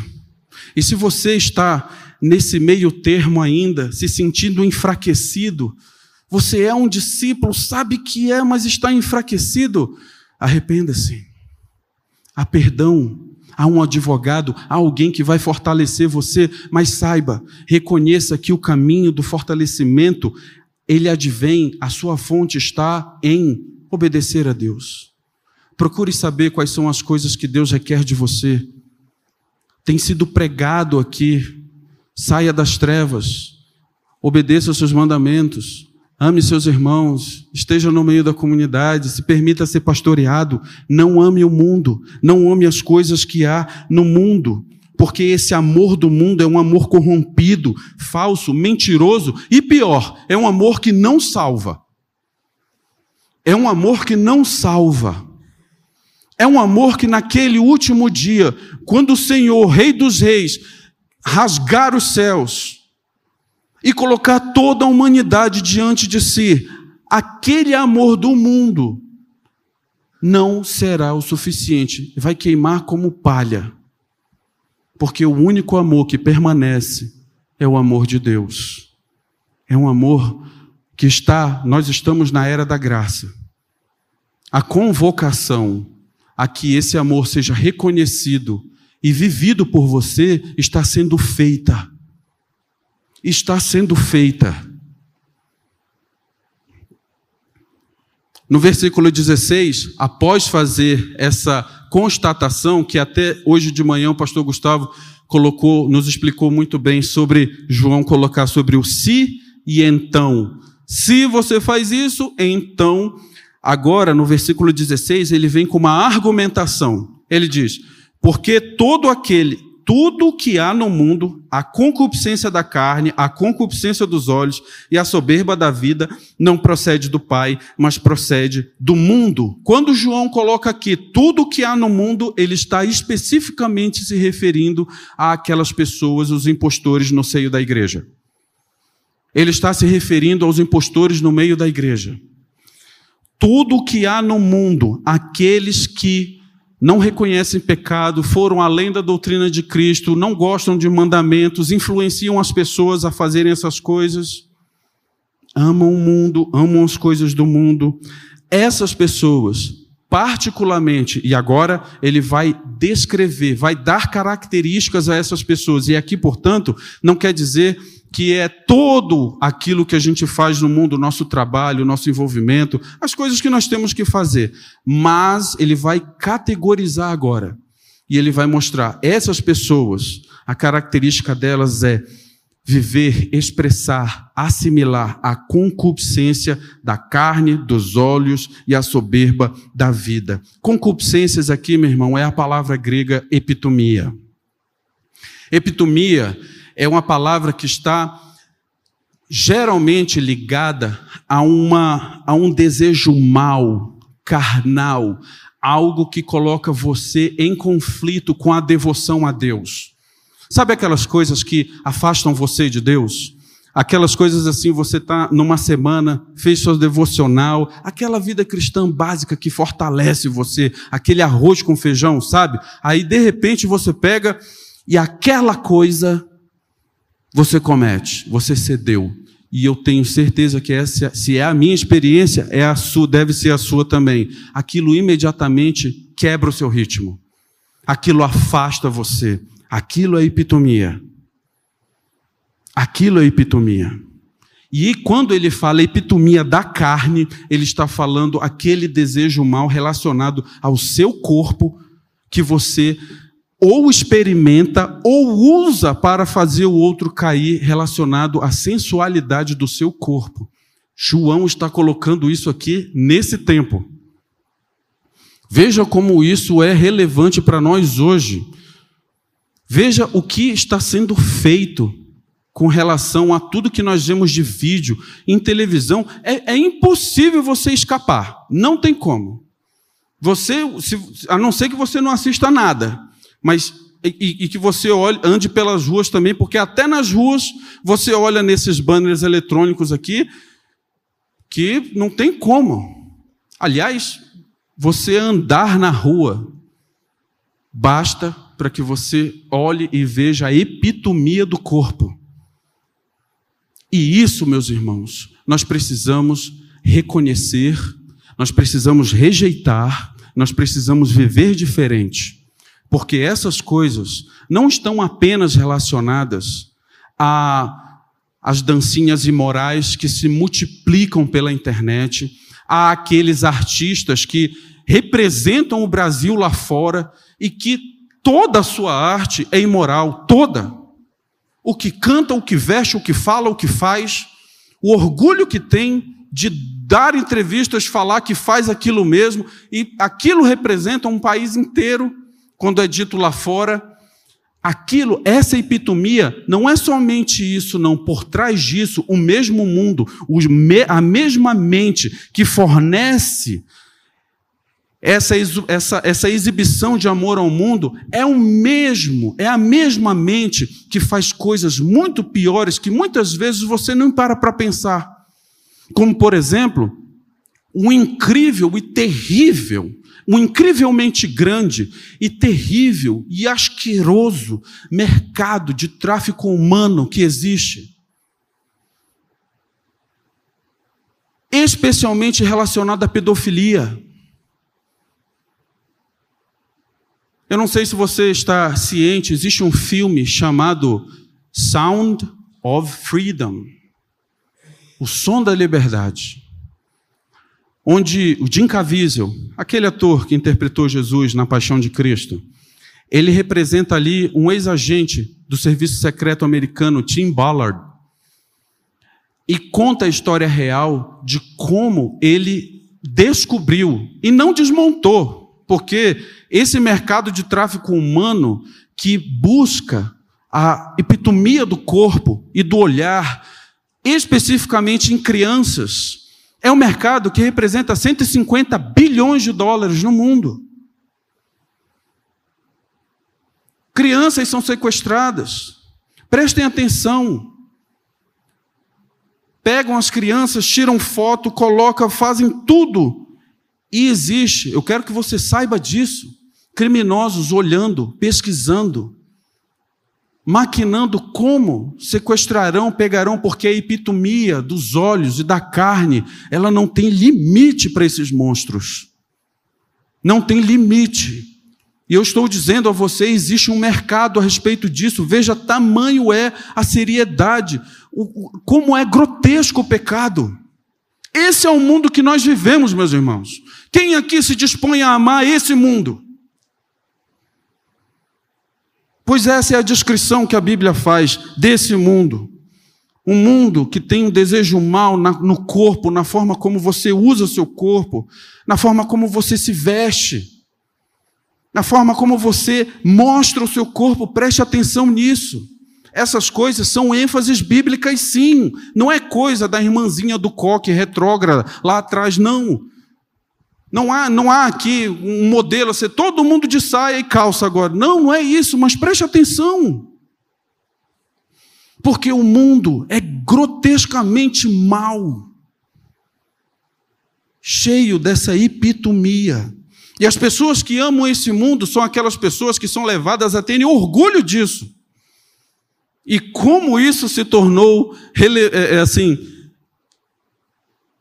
E se você está nesse meio termo ainda, se sentindo enfraquecido, você é um discípulo, sabe que é, mas está enfraquecido, arrependa-se. Há perdão, há um advogado, há alguém que vai fortalecer você, mas saiba, reconheça que o caminho do fortalecimento, ele advém, a sua fonte está em obedecer a Deus. Procure saber quais são as coisas que Deus requer de você tem sido pregado aqui. Saia das trevas, obedeça aos seus mandamentos, ame seus irmãos, esteja no meio da comunidade, se permita ser pastoreado. Não ame o mundo, não ame as coisas que há no mundo, porque esse amor do mundo é um amor corrompido, falso, mentiroso e pior, é um amor que não salva. É um amor que não salva. É um amor que naquele último dia, quando o Senhor, Rei dos Reis, rasgar os céus e colocar toda a humanidade diante de si, aquele amor do mundo não será o suficiente, vai queimar como palha. Porque o único amor que permanece é o amor de Deus. É um amor que está, nós estamos na era da graça. A convocação a que esse amor seja reconhecido e vivido por você está sendo feita. Está sendo feita. No versículo 16, após fazer essa constatação, que até hoje de manhã o pastor Gustavo colocou, nos explicou muito bem sobre João colocar sobre o se e então. Se você faz isso, então Agora, no versículo 16, ele vem com uma argumentação. Ele diz: Porque todo aquele, tudo que há no mundo, a concupiscência da carne, a concupiscência dos olhos e a soberba da vida, não procede do Pai, mas procede do mundo. Quando João coloca aqui tudo que há no mundo, ele está especificamente se referindo àquelas pessoas, os impostores no seio da igreja. Ele está se referindo aos impostores no meio da igreja tudo o que há no mundo, aqueles que não reconhecem pecado, foram além da doutrina de Cristo, não gostam de mandamentos, influenciam as pessoas a fazerem essas coisas, amam o mundo, amam as coisas do mundo. Essas pessoas, particularmente, e agora ele vai descrever, vai dar características a essas pessoas, e aqui, portanto, não quer dizer que é todo aquilo que a gente faz no mundo, nosso trabalho, nosso envolvimento, as coisas que nós temos que fazer. Mas ele vai categorizar agora. E ele vai mostrar essas pessoas, a característica delas é viver, expressar, assimilar a concupiscência da carne, dos olhos e a soberba da vida. Concupiscências aqui, meu irmão, é a palavra grega epitomia. Epitomia é uma palavra que está geralmente ligada a, uma, a um desejo mau, carnal, algo que coloca você em conflito com a devoção a Deus. Sabe aquelas coisas que afastam você de Deus? Aquelas coisas assim, você está numa semana, fez sua devocional, aquela vida cristã básica que fortalece você, aquele arroz com feijão, sabe? Aí de repente você pega e aquela coisa você comete, você cedeu. E eu tenho certeza que essa, se é a minha experiência, é a sua, deve ser a sua também. Aquilo imediatamente quebra o seu ritmo. Aquilo afasta você. Aquilo é epitomia. Aquilo é epitomia. E quando ele fala epitomia da carne, ele está falando aquele desejo mal relacionado ao seu corpo que você ou experimenta ou usa para fazer o outro cair relacionado à sensualidade do seu corpo. João está colocando isso aqui nesse tempo. Veja como isso é relevante para nós hoje. Veja o que está sendo feito com relação a tudo que nós vemos de vídeo em televisão. É, é impossível você escapar. Não tem como. Você, se, a não ser que você não assista nada, mas e, e, que você olhe, ande pelas ruas também, porque até nas ruas você olha nesses banners eletrônicos aqui que não tem como. Aliás, você andar na rua basta para que você olhe e veja a epitomia do corpo. E isso, meus irmãos, nós precisamos reconhecer, nós precisamos rejeitar, nós precisamos viver diferente. Porque essas coisas não estão apenas relacionadas a as dancinhas imorais que se multiplicam pela internet, a aqueles artistas que representam o Brasil lá fora e que toda a sua arte é imoral, toda. O que canta, o que veste, o que fala, o que faz, o orgulho que tem de dar entrevistas, falar que faz aquilo mesmo, e aquilo representa um país inteiro quando é dito lá fora, aquilo, essa epitomia, não é somente isso, não. Por trás disso, o mesmo mundo, a mesma mente que fornece essa, essa, essa exibição de amor ao mundo é o mesmo, é a mesma mente que faz coisas muito piores que muitas vezes você não para para pensar. Como, por exemplo, o incrível e terrível um incrivelmente grande e terrível e asqueroso mercado de tráfico humano que existe. Especialmente relacionado à pedofilia. Eu não sei se você está ciente, existe um filme chamado Sound of Freedom O Som da Liberdade onde o Jim Caviezel, aquele ator que interpretou Jesus na Paixão de Cristo, ele representa ali um ex-agente do serviço secreto americano, Tim Ballard, e conta a história real de como ele descobriu e não desmontou, porque esse mercado de tráfico humano que busca a epitomia do corpo e do olhar, especificamente em crianças, é um mercado que representa 150 bilhões de dólares no mundo. Crianças são sequestradas. Prestem atenção. Pegam as crianças, tiram foto, colocam, fazem tudo. E existe, eu quero que você saiba disso. Criminosos olhando, pesquisando, maquinando como sequestrarão, pegarão, porque a epitomia dos olhos e da carne, ela não tem limite para esses monstros. Não tem limite. E eu estou dizendo a você, existe um mercado a respeito disso. Veja, tamanho é a seriedade, como é grotesco o pecado. Esse é o mundo que nós vivemos, meus irmãos. Quem aqui se dispõe a amar esse mundo? Pois essa é a descrição que a Bíblia faz desse mundo. Um mundo que tem um desejo mal no corpo, na forma como você usa o seu corpo, na forma como você se veste, na forma como você mostra o seu corpo, preste atenção nisso. Essas coisas são ênfases bíblicas, sim. Não é coisa da irmãzinha do coque retrógrada lá atrás, não. Não há, não há aqui um modelo, assim, todo mundo de saia e calça agora. Não, não é isso, mas preste atenção. Porque o mundo é grotescamente mau, cheio dessa epitomia. E as pessoas que amam esse mundo são aquelas pessoas que são levadas a terem orgulho disso. E como isso se tornou é, é, assim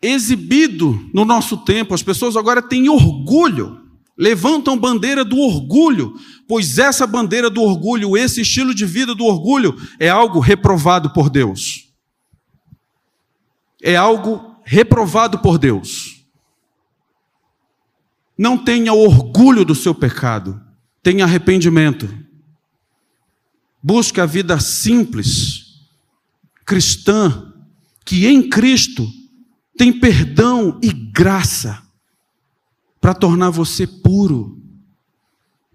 exibido no nosso tempo, as pessoas agora têm orgulho, levantam bandeira do orgulho, pois essa bandeira do orgulho, esse estilo de vida do orgulho, é algo reprovado por Deus. É algo reprovado por Deus. Não tenha orgulho do seu pecado, tenha arrependimento. Busque a vida simples, cristã, que em Cristo tem perdão e graça para tornar você puro,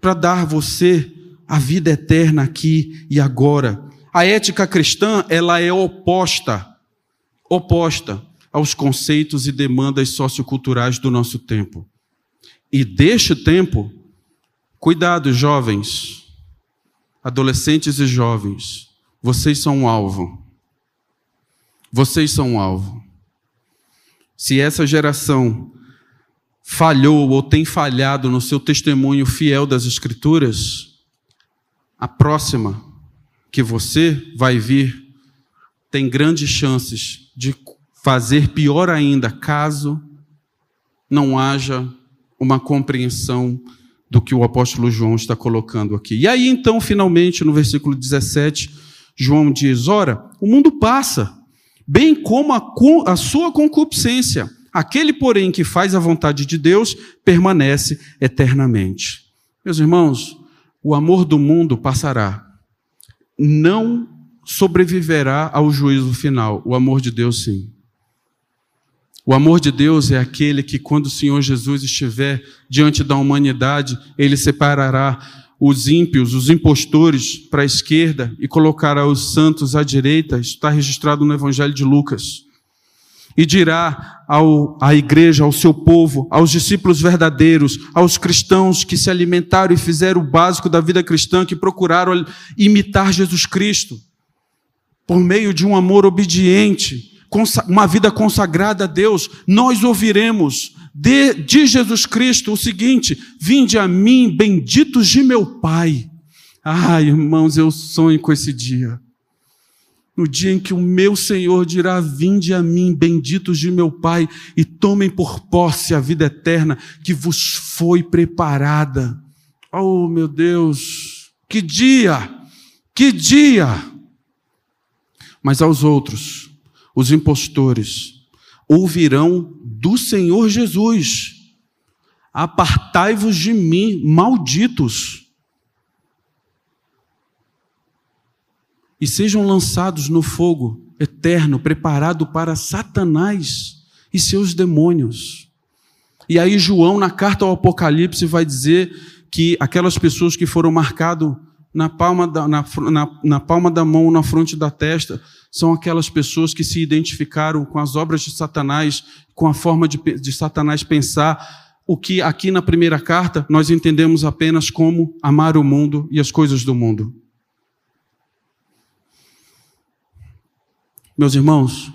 para dar você a vida eterna aqui e agora. A ética cristã, ela é oposta, oposta aos conceitos e demandas socioculturais do nosso tempo. E deste tempo, cuidado, jovens, adolescentes e jovens, vocês são um alvo. Vocês são um alvo. Se essa geração falhou ou tem falhado no seu testemunho fiel das Escrituras, a próxima que você vai vir tem grandes chances de fazer pior ainda, caso não haja uma compreensão do que o apóstolo João está colocando aqui. E aí, então, finalmente, no versículo 17, João diz: Ora, o mundo passa bem como a, a sua concupiscência. Aquele, porém, que faz a vontade de Deus permanece eternamente. Meus irmãos, o amor do mundo passará, não sobreviverá ao juízo final. O amor de Deus, sim. O amor de Deus é aquele que, quando o Senhor Jesus estiver diante da humanidade, ele separará os ímpios, os impostores para a esquerda e colocará os santos à direita. Isso está registrado no Evangelho de Lucas. E dirá ao, à igreja, ao seu povo, aos discípulos verdadeiros, aos cristãos que se alimentaram e fizeram o básico da vida cristã, que procuraram imitar Jesus Cristo, por meio de um amor obediente, uma vida consagrada a Deus, nós ouviremos de, de Jesus Cristo o seguinte: Vinde a mim, benditos de meu Pai. Ai, irmãos, eu sonho com esse dia. No dia em que o meu Senhor dirá: Vinde a mim, benditos de meu Pai, e tomem por posse a vida eterna que vos foi preparada. Oh, meu Deus, que dia! Que dia! Mas aos outros, os impostores, ouvirão do Senhor Jesus: Apartai-vos de mim, malditos, e sejam lançados no fogo eterno preparado para Satanás e seus demônios. E aí, João, na carta ao Apocalipse, vai dizer que aquelas pessoas que foram marcadas na palma da, na, na, na palma da mão, na fronte da testa, são aquelas pessoas que se identificaram com as obras de Satanás, com a forma de, de Satanás pensar, o que aqui na primeira carta nós entendemos apenas como amar o mundo e as coisas do mundo. Meus irmãos,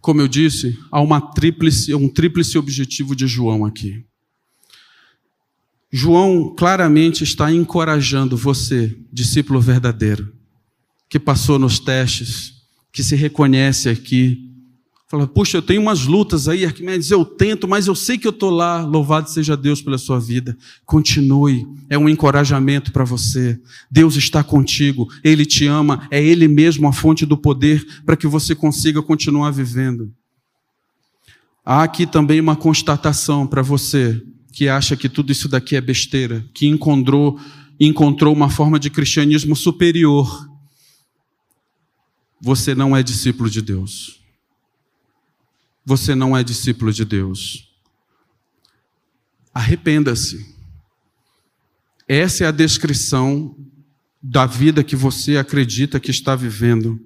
como eu disse, há uma tríplice, um tríplice objetivo de João aqui. João claramente está encorajando você, discípulo verdadeiro, que passou nos testes, que se reconhece aqui. Fala, puxa, eu tenho umas lutas aí, Arquimedes, eu tento, mas eu sei que eu estou lá. Louvado seja Deus pela sua vida. Continue, é um encorajamento para você. Deus está contigo, Ele te ama, é Ele mesmo a fonte do poder para que você consiga continuar vivendo. Há aqui também uma constatação para você que acha que tudo isso daqui é besteira, que encontrou, encontrou uma forma de cristianismo superior você não é discípulo de Deus. Você não é discípulo de Deus. Arrependa-se. Essa é a descrição da vida que você acredita que está vivendo,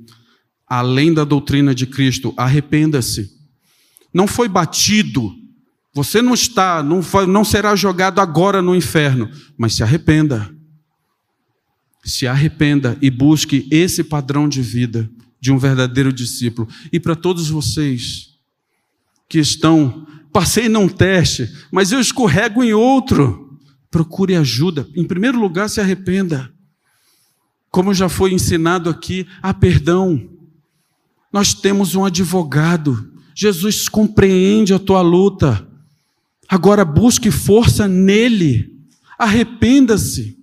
além da doutrina de Cristo. Arrependa-se. Não foi batido Você não está, não, não será jogado agora no inferno, mas se arrependa. Se arrependa e busque esse padrão de vida de um verdadeiro discípulo. E para todos vocês que estão, passei num teste, mas eu escorrego em outro, procure ajuda. Em primeiro lugar, se arrependa. Como já foi ensinado aqui, há perdão. Nós temos um advogado. Jesus compreende a tua luta. Agora busque força nele. Arrependa-se.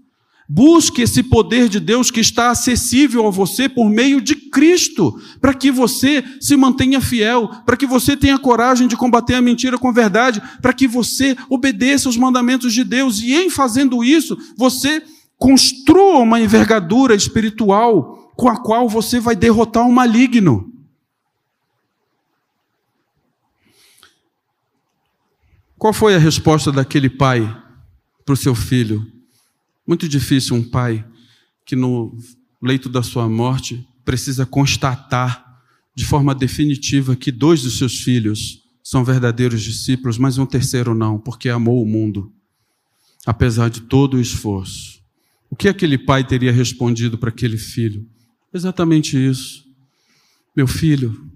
Busque esse poder de Deus que está acessível a você por meio de Cristo, para que você se mantenha fiel, para que você tenha coragem de combater a mentira com a verdade, para que você obedeça os mandamentos de Deus e em fazendo isso, você construa uma envergadura espiritual com a qual você vai derrotar o maligno. Qual foi a resposta daquele pai para o seu filho? Muito difícil um pai que no leito da sua morte precisa constatar de forma definitiva que dois dos seus filhos são verdadeiros discípulos, mas um terceiro não, porque amou o mundo, apesar de todo o esforço. O que aquele pai teria respondido para aquele filho? Exatamente isso. Meu filho,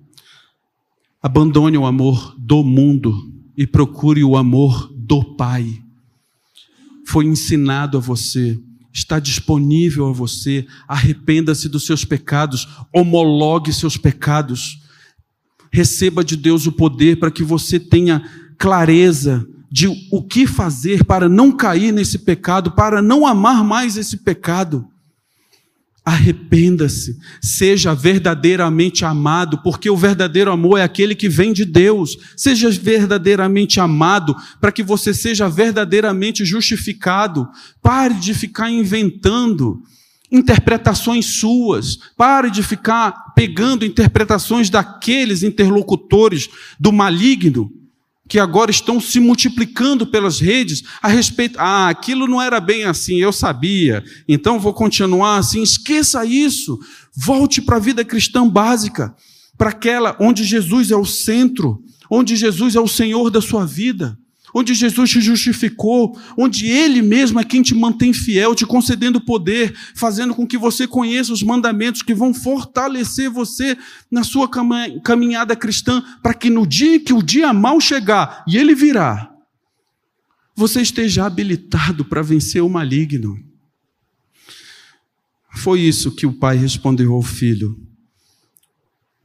abandone o amor do mundo e procure o amor do Pai. Foi ensinado a você, está disponível a você. Arrependa-se dos seus pecados, homologue seus pecados. Receba de Deus o poder para que você tenha clareza de o que fazer para não cair nesse pecado, para não amar mais esse pecado. Arrependa-se, seja verdadeiramente amado, porque o verdadeiro amor é aquele que vem de Deus. Seja verdadeiramente amado, para que você seja verdadeiramente justificado. Pare de ficar inventando interpretações suas, pare de ficar pegando interpretações daqueles interlocutores do maligno que agora estão se multiplicando pelas redes a respeito. Ah, aquilo não era bem assim, eu sabia, então vou continuar assim. Esqueça isso. Volte para a vida cristã básica, para aquela onde Jesus é o centro, onde Jesus é o Senhor da sua vida onde Jesus te justificou, onde Ele mesmo é quem te mantém fiel, te concedendo poder, fazendo com que você conheça os mandamentos que vão fortalecer você na sua caminhada cristã, para que no dia que o dia mal chegar, e ele virá, você esteja habilitado para vencer o maligno. Foi isso que o pai respondeu ao filho,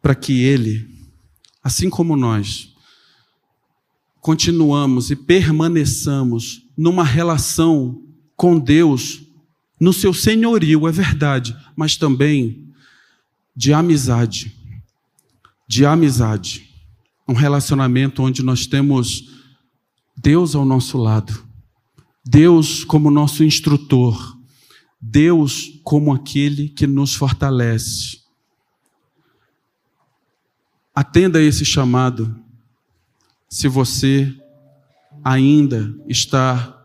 para que ele, assim como nós, continuamos e permaneçamos numa relação com Deus, no seu senhorio, é verdade, mas também de amizade. De amizade. Um relacionamento onde nós temos Deus ao nosso lado, Deus como nosso instrutor, Deus como aquele que nos fortalece. Atenda a esse chamado se você ainda está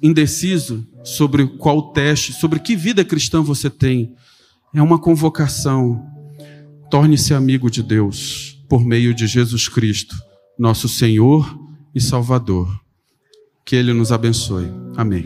indeciso sobre qual teste, sobre que vida cristã você tem, é uma convocação. Torne-se amigo de Deus por meio de Jesus Cristo, nosso Senhor e Salvador. Que Ele nos abençoe. Amém.